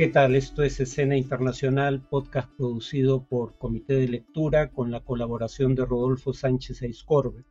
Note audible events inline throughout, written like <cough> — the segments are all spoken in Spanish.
¿Qué tal? Esto es Escena Internacional, podcast producido por Comité de Lectura con la colaboración de Rodolfo Sánchez Eiscorbe.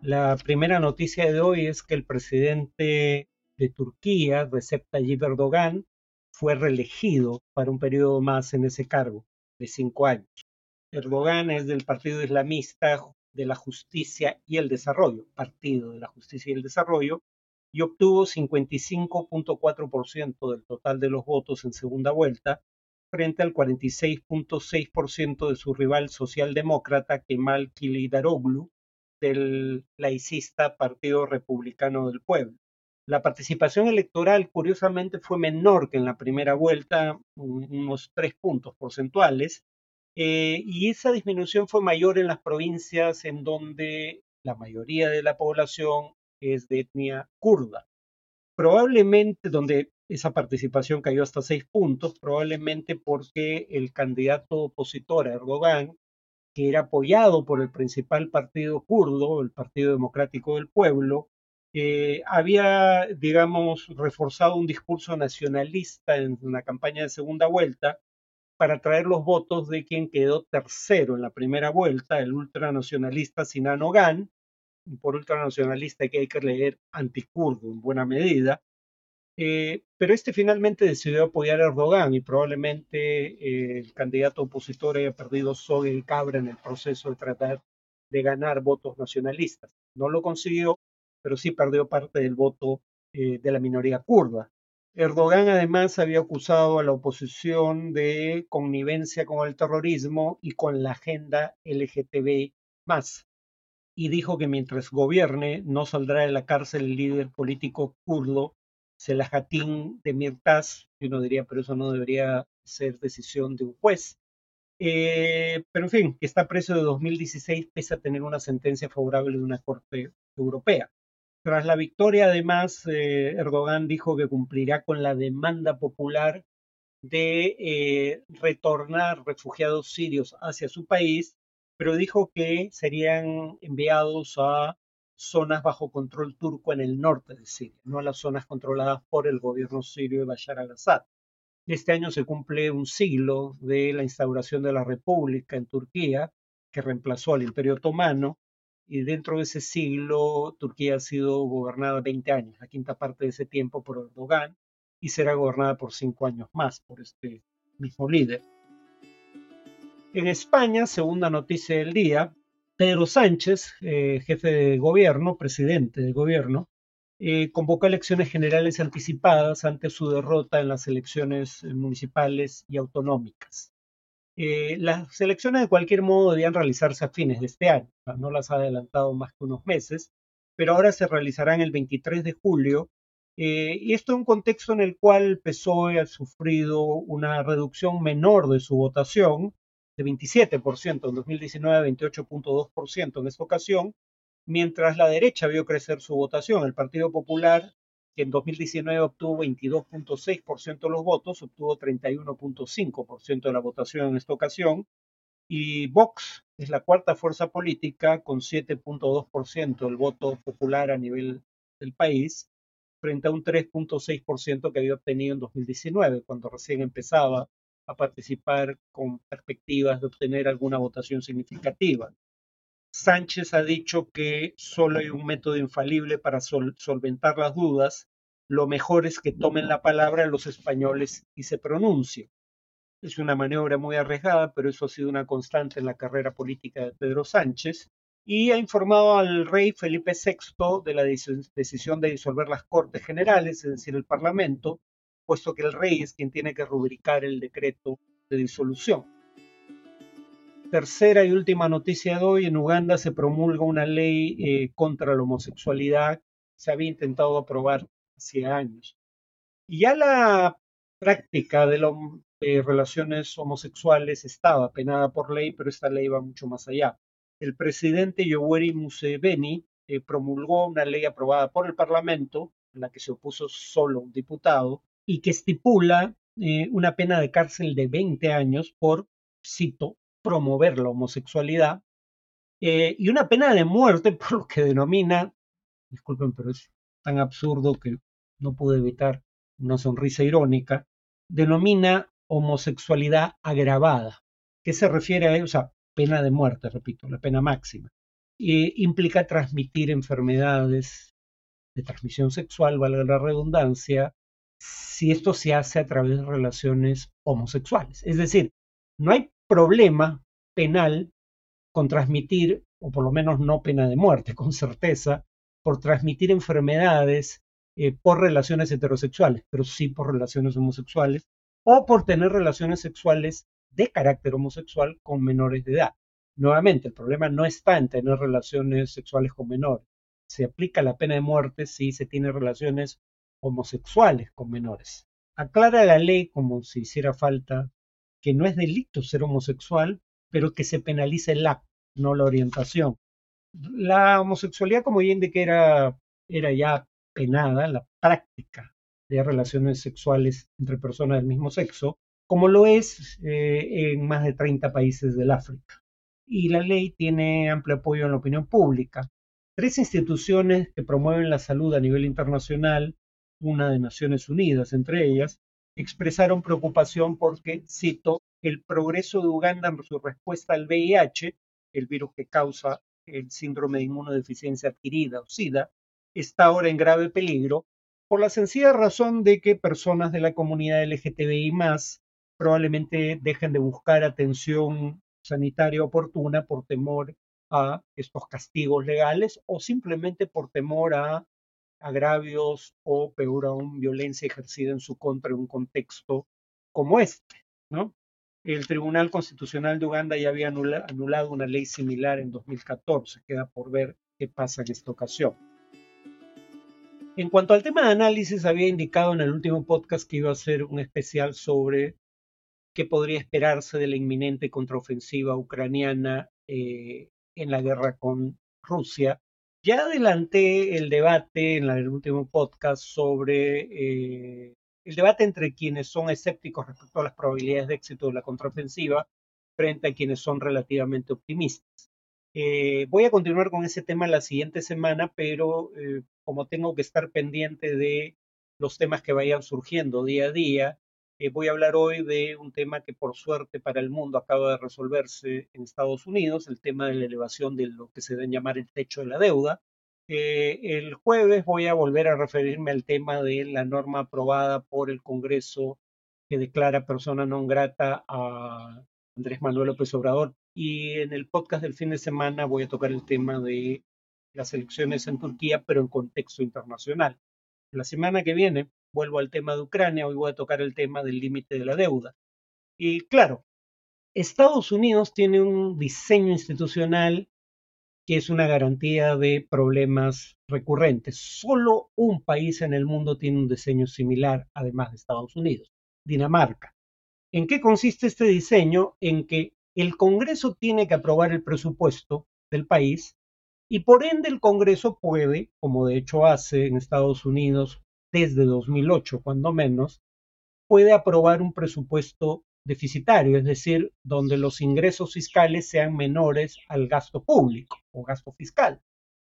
La primera noticia de hoy es que el presidente de Turquía, Recep Tayyip Erdogan, fue reelegido para un periodo más en ese cargo, de cinco años. Erdogan es del Partido Islamista de la Justicia y el Desarrollo, Partido de la Justicia y el Desarrollo, y obtuvo 55.4% del total de los votos en segunda vuelta, frente al 46.6% de su rival socialdemócrata Kemal Kılıçdaroğlu del laicista Partido Republicano del Pueblo. La participación electoral, curiosamente, fue menor que en la primera vuelta, unos tres puntos porcentuales, eh, y esa disminución fue mayor en las provincias en donde la mayoría de la población es de etnia kurda. Probablemente donde esa participación cayó hasta seis puntos, probablemente porque el candidato opositor a Erdogan, que era apoyado por el principal partido kurdo, el Partido Democrático del Pueblo, eh, había, digamos, reforzado un discurso nacionalista en una campaña de segunda vuelta para traer los votos de quien quedó tercero en la primera vuelta, el ultranacionalista Sinan Ogan, por ultranacionalista que hay que leer anticurdo en buena medida, eh, pero este finalmente decidió apoyar a Erdogan y probablemente eh, el candidato opositor haya perdido soga y cabra en el proceso de tratar de ganar votos nacionalistas. No lo consiguió, pero sí perdió parte del voto eh, de la minoría kurda. Erdogan además había acusado a la oposición de connivencia con el terrorismo y con la agenda LGTB y dijo que mientras gobierne no saldrá de la cárcel el líder político kurdo Selahattin Demirtas, y uno diría, pero eso no debería ser decisión de un juez. Eh, pero en fin, que está preso de 2016 pese a tener una sentencia favorable de una corte europea. Tras la victoria, además, eh, Erdogan dijo que cumplirá con la demanda popular de eh, retornar refugiados sirios hacia su país, pero dijo que serían enviados a zonas bajo control turco en el norte de Siria, no a las zonas controladas por el gobierno sirio de Bashar al-Assad. Este año se cumple un siglo de la instauración de la República en Turquía, que reemplazó al Imperio Otomano, y dentro de ese siglo Turquía ha sido gobernada 20 años, la quinta parte de ese tiempo por Erdogan, y será gobernada por cinco años más por este mismo líder. En España, segunda noticia del día, Pedro Sánchez, eh, jefe de gobierno, presidente de gobierno, eh, convocó elecciones generales anticipadas ante su derrota en las elecciones municipales y autonómicas. Eh, las elecciones de cualquier modo debían realizarse a fines de este año, no las ha adelantado más que unos meses, pero ahora se realizarán el 23 de julio, eh, y esto en un contexto en el cual PSOE ha sufrido una reducción menor de su votación, de 27% en 2019, 28.2% en esta ocasión, mientras la derecha vio crecer su votación. El Partido Popular que en 2019 obtuvo 22.6% de los votos, obtuvo 31.5% de la votación en esta ocasión, y Vox es la cuarta fuerza política con 7.2% del voto popular a nivel del país, frente a un 3.6% que había obtenido en 2019, cuando recién empezaba a participar con perspectivas de obtener alguna votación significativa. Sánchez ha dicho que solo hay un método infalible para solventar las dudas. Lo mejor es que tomen la palabra los españoles y se pronuncien. Es una maniobra muy arriesgada, pero eso ha sido una constante en la carrera política de Pedro Sánchez. Y ha informado al rey Felipe VI de la decisión de disolver las Cortes Generales, es decir, el Parlamento, puesto que el rey es quien tiene que rubricar el decreto de disolución. Tercera y última noticia de hoy, en Uganda se promulga una ley eh, contra la homosexualidad. Se había intentado aprobar hace años. Y ya la práctica de, relaciones homosexuales estaba penada por ley, pero esta ley va mucho más allá. El presidente Yoweri Museveni eh, promulgó una ley aprobada por el Parlamento, en la que se opuso solo un diputado, y que estipula eh, una pena de cárcel de 20 años por, cito, promover la homosexualidad eh, y una pena de muerte <laughs> por lo que denomina, disculpen, pero es tan absurdo que no pude evitar una sonrisa irónica, denomina homosexualidad agravada. ¿Qué se refiere a? O sea, pena de muerte, repito, la pena máxima. implica transmitir enfermedades de transmisión sexual, valga la redundancia, si esto se hace a través de relaciones homosexuales. Es decir, no hay problema penal con transmitir, o por lo menos no pena de muerte, <laughs> con certeza, por transmitir enfermedades eh, por relaciones heterosexuales, pero sí por relaciones homosexuales, o por tener relaciones sexuales de carácter homosexual con menores de edad. Nuevamente, el problema no está en tener relaciones sexuales con menores. Se aplica la pena de muerte si se tiene relaciones homosexuales con menores. Aclara la ley, como si hiciera falta, que no es delito ser homosexual, pero que se penaliza el acto, no la orientación. La homosexualidad, como ya indiqué, era, era ya penada, la práctica de relaciones sexuales entre personas del mismo sexo, como lo es eh, en más de 30 países del África. Y la ley tiene amplio apoyo en la opinión pública. Tres instituciones que promueven la salud a nivel internacional, una de Naciones Unidas entre ellas, expresaron preocupación porque, cito, el progreso de Uganda en su respuesta al VIH, el virus que causa el síndrome de inmunodeficiencia adquirida o SIDA, está ahora en grave peligro por la sencilla razón de que personas de la comunidad LGTBI probablemente dejen de buscar atención sanitaria oportuna por temor a estos castigos legales o simplemente por temor a agravios o peor aún violencia ejercida en su contra en un contexto como este. El Tribunal Constitucional de Uganda ya había anulado una ley similar en 2014, queda por ver qué pasa en esta ocasión. En cuanto al tema de análisis, había indicado en el último podcast que iba a hacer un especial sobre qué podría esperarse de la inminente contraofensiva ucraniana eh, en la guerra con Rusia. Ya adelanté el debate en el último podcast sobre eh, el debate entre quienes son escépticos respecto a las probabilidades de éxito de la contraofensiva frente a quienes son relativamente optimistas. Eh, voy a continuar con ese tema la siguiente semana, pero como tengo que estar pendiente de los temas que vayan surgiendo día a día, eh, voy a hablar hoy de un tema que por suerte para el mundo acaba de resolverse en Estados Unidos, el tema de la elevación de lo que se debe llamar el techo de la deuda. Eh, el jueves voy a volver a referirme al tema de la norma aprobada por el Congreso que declara persona non grata a Andrés Manuel López Obrador. Y en el podcast del fin de semana voy a tocar el tema de las elecciones en Turquía, pero en contexto internacional. La semana que viene vuelvo al tema de Ucrania, hoy voy a tocar el tema del límite de la deuda. Y claro, Estados Unidos tiene un diseño institucional que es una garantía de problemas recurrentes. Solo un país en el mundo tiene un diseño similar, además de Estados Unidos, Dinamarca. ¿En qué consiste este diseño? En que el Congreso tiene que aprobar el presupuesto del país y por ende el Congreso puede, como de hecho hace en Estados Unidos desde 2008, cuando menos, puede aprobar un presupuesto deficitario, es decir, donde los ingresos fiscales sean menores al gasto público o gasto fiscal.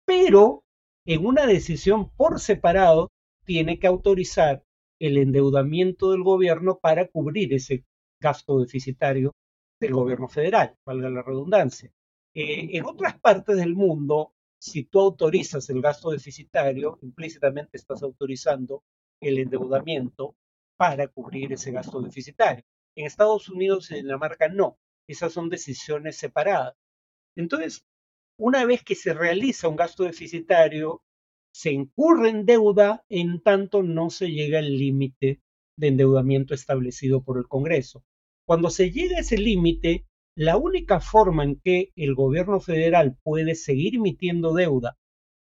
Pero en una decisión por separado tiene que autorizar el endeudamiento del gobierno para cubrir ese gasto deficitario del gobierno federal, valga la redundancia. Eh, en otras partes del mundo, si tú autorizas el gasto deficitario, implícitamente estás autorizando el endeudamiento para cubrir ese gasto deficitario. En Estados Unidos y Dinamarca no. Esas son decisiones separadas. Entonces, una vez que se realiza un gasto deficitario, se incurre en deuda en tanto no se llega al límite de endeudamiento establecido por el Congreso. Cuando se llega a ese límite, la única forma en que el gobierno federal puede seguir emitiendo deuda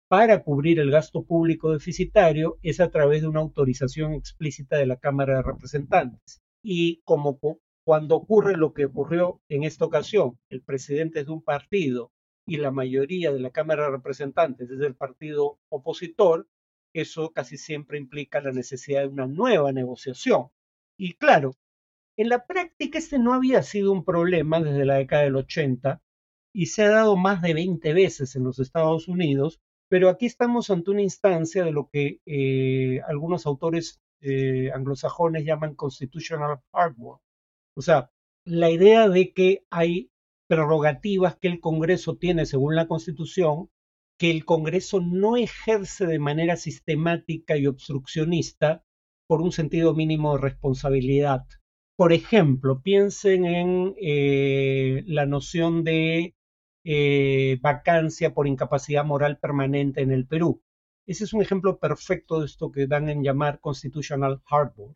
para cubrir el gasto público deficitario es a través de una autorización explícita de la Cámara de Representantes. Y como cuando ocurre lo que ocurrió en esta ocasión, el presidente es de un partido y la mayoría de la Cámara de Representantes es del partido opositor, eso casi siempre implica la necesidad de una nueva negociación. Y claro, en la práctica este no había sido un problema desde la década del 80 y se ha dado más de 20 veces en los Estados Unidos, pero aquí estamos ante una instancia de lo que eh, algunos autores eh, anglosajones llaman constitutional hardware. O sea, la idea de que hay prerrogativas que el Congreso tiene según la Constitución, que el Congreso no ejerce de manera sistemática y obstruccionista por un sentido mínimo de responsabilidad. Por ejemplo, piensen en eh, la noción de eh, vacancia por incapacidad moral permanente en el Perú. Ese es un ejemplo perfecto de esto que dan en llamar constitutional hardware.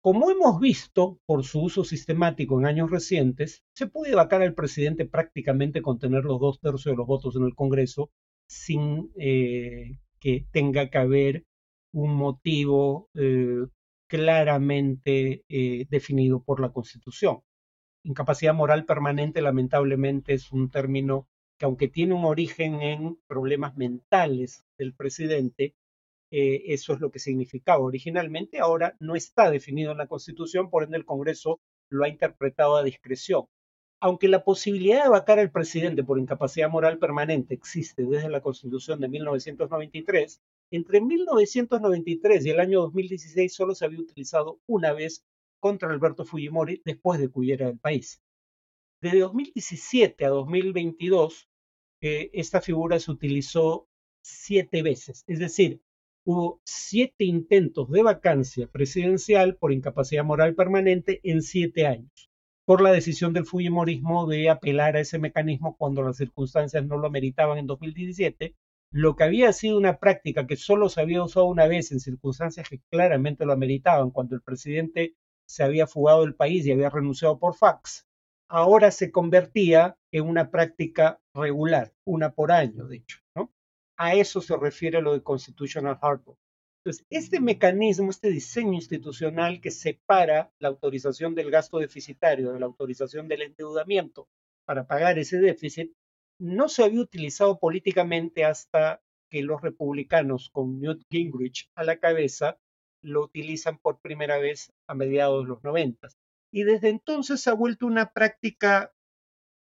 Como hemos visto por su uso sistemático en años recientes, se puede vacar al presidente prácticamente con tener los dos tercios de los votos en el Congreso sin eh, que tenga que haber un motivo claramente eh, definido por la Constitución. Incapacidad moral permanente, lamentablemente, es un término que aunque tiene un origen en problemas mentales del presidente, eh, eso es lo que significaba originalmente, ahora no está definido en la Constitución, por ende el Congreso lo ha interpretado a discreción. Aunque la posibilidad de vacar al presidente por incapacidad moral permanente existe desde la Constitución de 1993, entre 1993 y el año 2016 solo se había utilizado una vez contra Alberto Fujimori después de que huyera del país. De 2017 a 2022, eh, esta figura se utilizó siete veces, es decir, hubo siete intentos de vacancia presidencial por incapacidad moral permanente en siete años, por la decisión del Fujimorismo de apelar a ese mecanismo cuando las circunstancias no lo meritaban en 2017 lo que había sido una práctica que solo se había usado una vez en circunstancias que claramente lo ameritaban, cuando el presidente se había fugado del país y había renunciado por fax, ahora se convertía en una práctica regular, una por año, de hecho. A eso se refiere lo de constitutional hardware. Entonces, este mecanismo, este diseño institucional que separa la autorización del gasto deficitario de la autorización del endeudamiento para pagar ese déficit, no se había utilizado políticamente hasta que los republicanos, con Newt Gingrich a la cabeza, lo utilizan por primera vez a mediados de los noventas. Y desde entonces se ha vuelto una práctica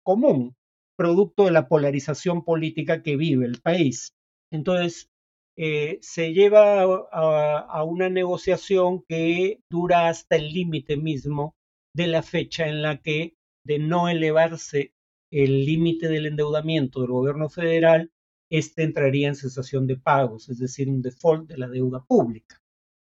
común, producto de la polarización política que vive el país. Entonces, eh, se lleva a, una negociación que dura hasta el límite mismo de la fecha en la que, de no elevarse el límite del endeudamiento del gobierno federal, este entraría en cesación de pagos, es decir, un default de la deuda pública.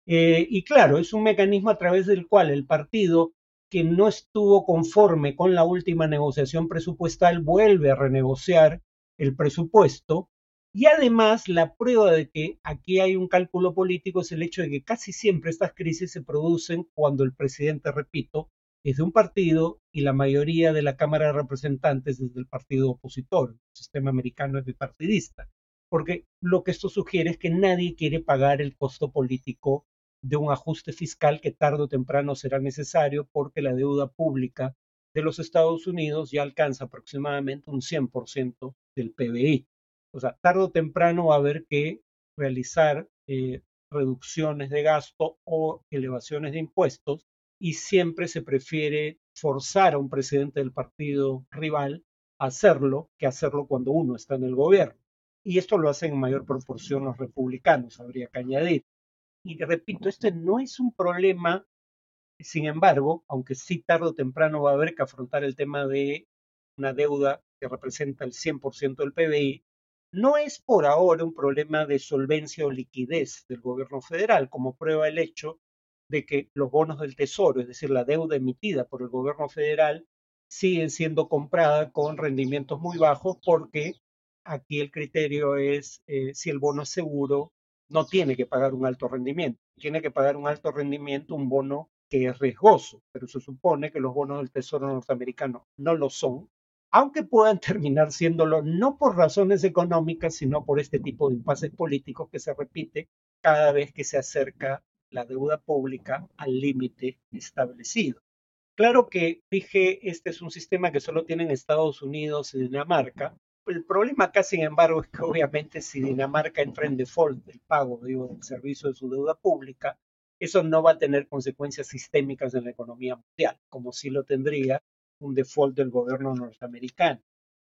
Eh, y claro, es un mecanismo a través del cual el partido que no estuvo conforme con la última negociación presupuestal vuelve a renegociar el presupuesto. Y además, la prueba de que aquí hay un cálculo político es el hecho de que casi siempre estas crisis se producen cuando el presidente, repito, es de un partido y la mayoría de la Cámara de Representantes es del partido opositor. El sistema americano es bipartidista. Porque lo que esto sugiere es que nadie quiere pagar el costo político de un ajuste fiscal que tarde o temprano será necesario porque la deuda pública de los Estados Unidos ya alcanza aproximadamente un 100% del PBI. O sea, tarde o temprano va a haber que realizar eh, reducciones de gasto o elevaciones de impuestos y siempre se prefiere forzar a un presidente del partido rival a hacerlo que hacerlo cuando uno está en el gobierno. Y esto lo hacen en mayor proporción los republicanos, habría que añadir. Y repito, este no es un problema, sin embargo, aunque sí tarde o temprano va a haber que afrontar el tema de una deuda que representa el 100% del PBI, no es por ahora un problema de solvencia o liquidez del gobierno federal, como prueba el hecho de que los bonos del Tesoro, es decir, la deuda emitida por el gobierno federal, siguen siendo compradas con rendimientos muy bajos porque aquí el criterio es eh, si el bono es seguro, no tiene que pagar un alto rendimiento, tiene que pagar un alto rendimiento un bono que es riesgoso, pero se supone que los bonos del Tesoro norteamericano no lo son, aunque puedan <laughs> terminar siéndolo no por razones económicas, sino por este tipo de impases políticos que se repite cada vez que se acerca la deuda pública al límite establecido. Claro que dije, este es un sistema que solo tienen Estados Unidos y Dinamarca. El problema acá, sin embargo, <laughs> es que obviamente si Dinamarca entra en default del pago digo, del servicio de su deuda pública, eso no va a tener consecuencias sistémicas en la economía mundial, como si lo tendría un default del gobierno norteamericano.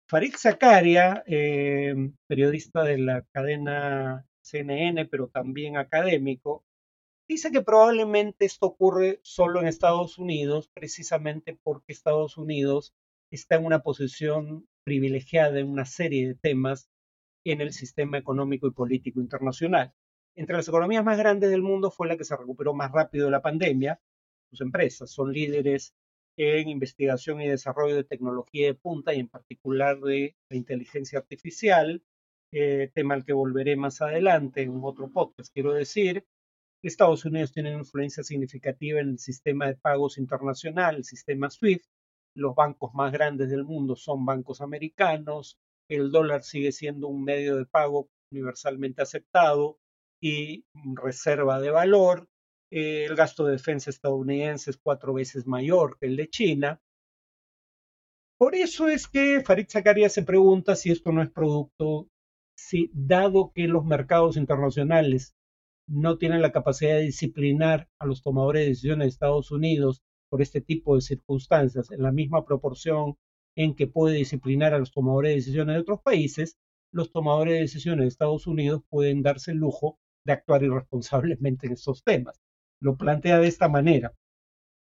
Farid Zakaria, eh, periodista de la cadena CNN, pero también académico, Dice que probablemente esto ocurre solo en Estados Unidos, precisamente porque Estados Unidos está en una posición privilegiada en una serie de temas en el sistema económico y político internacional. Entre las economías más grandes del mundo fue la que se recuperó más rápido de la pandemia. Sus empresas son líderes en investigación y desarrollo de tecnología de punta y en particular de inteligencia artificial, eh, tema al que volveré más adelante en otro podcast. Quiero decir, Estados Unidos tiene una influencia significativa en el sistema de pagos internacional, el sistema SWIFT. Los bancos más grandes del mundo son bancos americanos. El dólar sigue siendo un medio de pago universalmente aceptado y reserva de valor. el gasto de defensa estadounidense es cuatro veces mayor que el de China. Por eso es que Farid Zakaria se pregunta si esto no es producto, si dado que los mercados internacionales no tienen la capacidad de disciplinar a los tomadores de decisiones de Estados Unidos por este tipo de circunstancias en la misma proporción en que puede disciplinar a los tomadores de decisiones de otros países, los tomadores de decisiones de Estados Unidos pueden darse el lujo de actuar irresponsablemente en estos temas. Lo plantea de esta manera.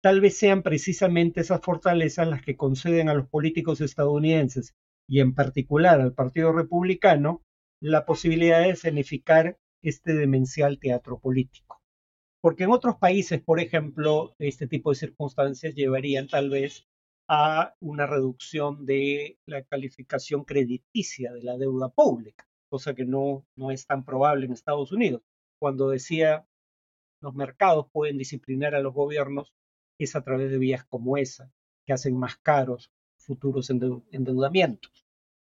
Tal vez sean precisamente esas fortalezas las que conceden a los políticos estadounidenses y en particular al Partido Republicano la posibilidad de escenificar este demencial teatro político. Porque en otros países, por ejemplo, este tipo de circunstancias llevarían tal vez a una reducción de la calificación crediticia de la deuda pública, cosa que no, no es tan probable en Estados Unidos. Cuando decía los mercados pueden disciplinar a los gobiernos, es a través de vías como esa, que hacen más caros futuros endeudamientos.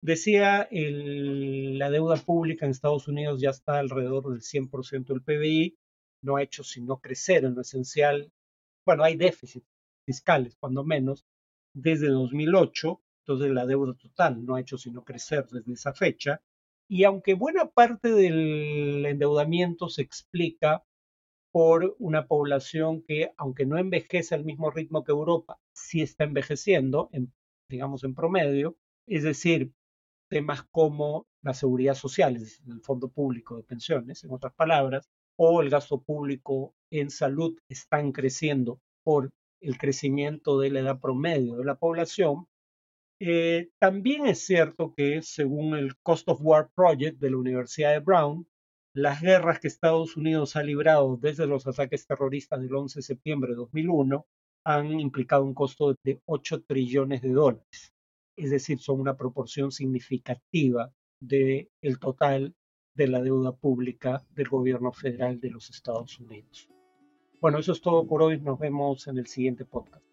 Decía, la deuda pública en Estados Unidos ya está alrededor del 100% del PBI, no ha hecho sino crecer en lo esencial. Bueno, hay déficits fiscales, cuando menos, desde 2008, entonces la deuda total no ha hecho sino crecer desde esa fecha. Y aunque buena parte del endeudamiento se explica por una población que, aunque no envejece al mismo ritmo que Europa, sí está envejeciendo, digamos en promedio, es decir, temas como la seguridad social, el fondo público de pensiones, en otras palabras, o el gasto público en salud están creciendo por el crecimiento de la edad promedio de la población. Eh, también es cierto que según el Cost of War Project de la Universidad de Brown, las guerras que Estados Unidos ha librado desde los ataques terroristas del 11 de septiembre de 2001 han implicado un costo de 8 trillones de dólares es decir, son una proporción significativa del el total de la deuda pública del gobierno federal de los Estados Unidos. Bueno, eso es todo por hoy. Nos vemos en el siguiente podcast.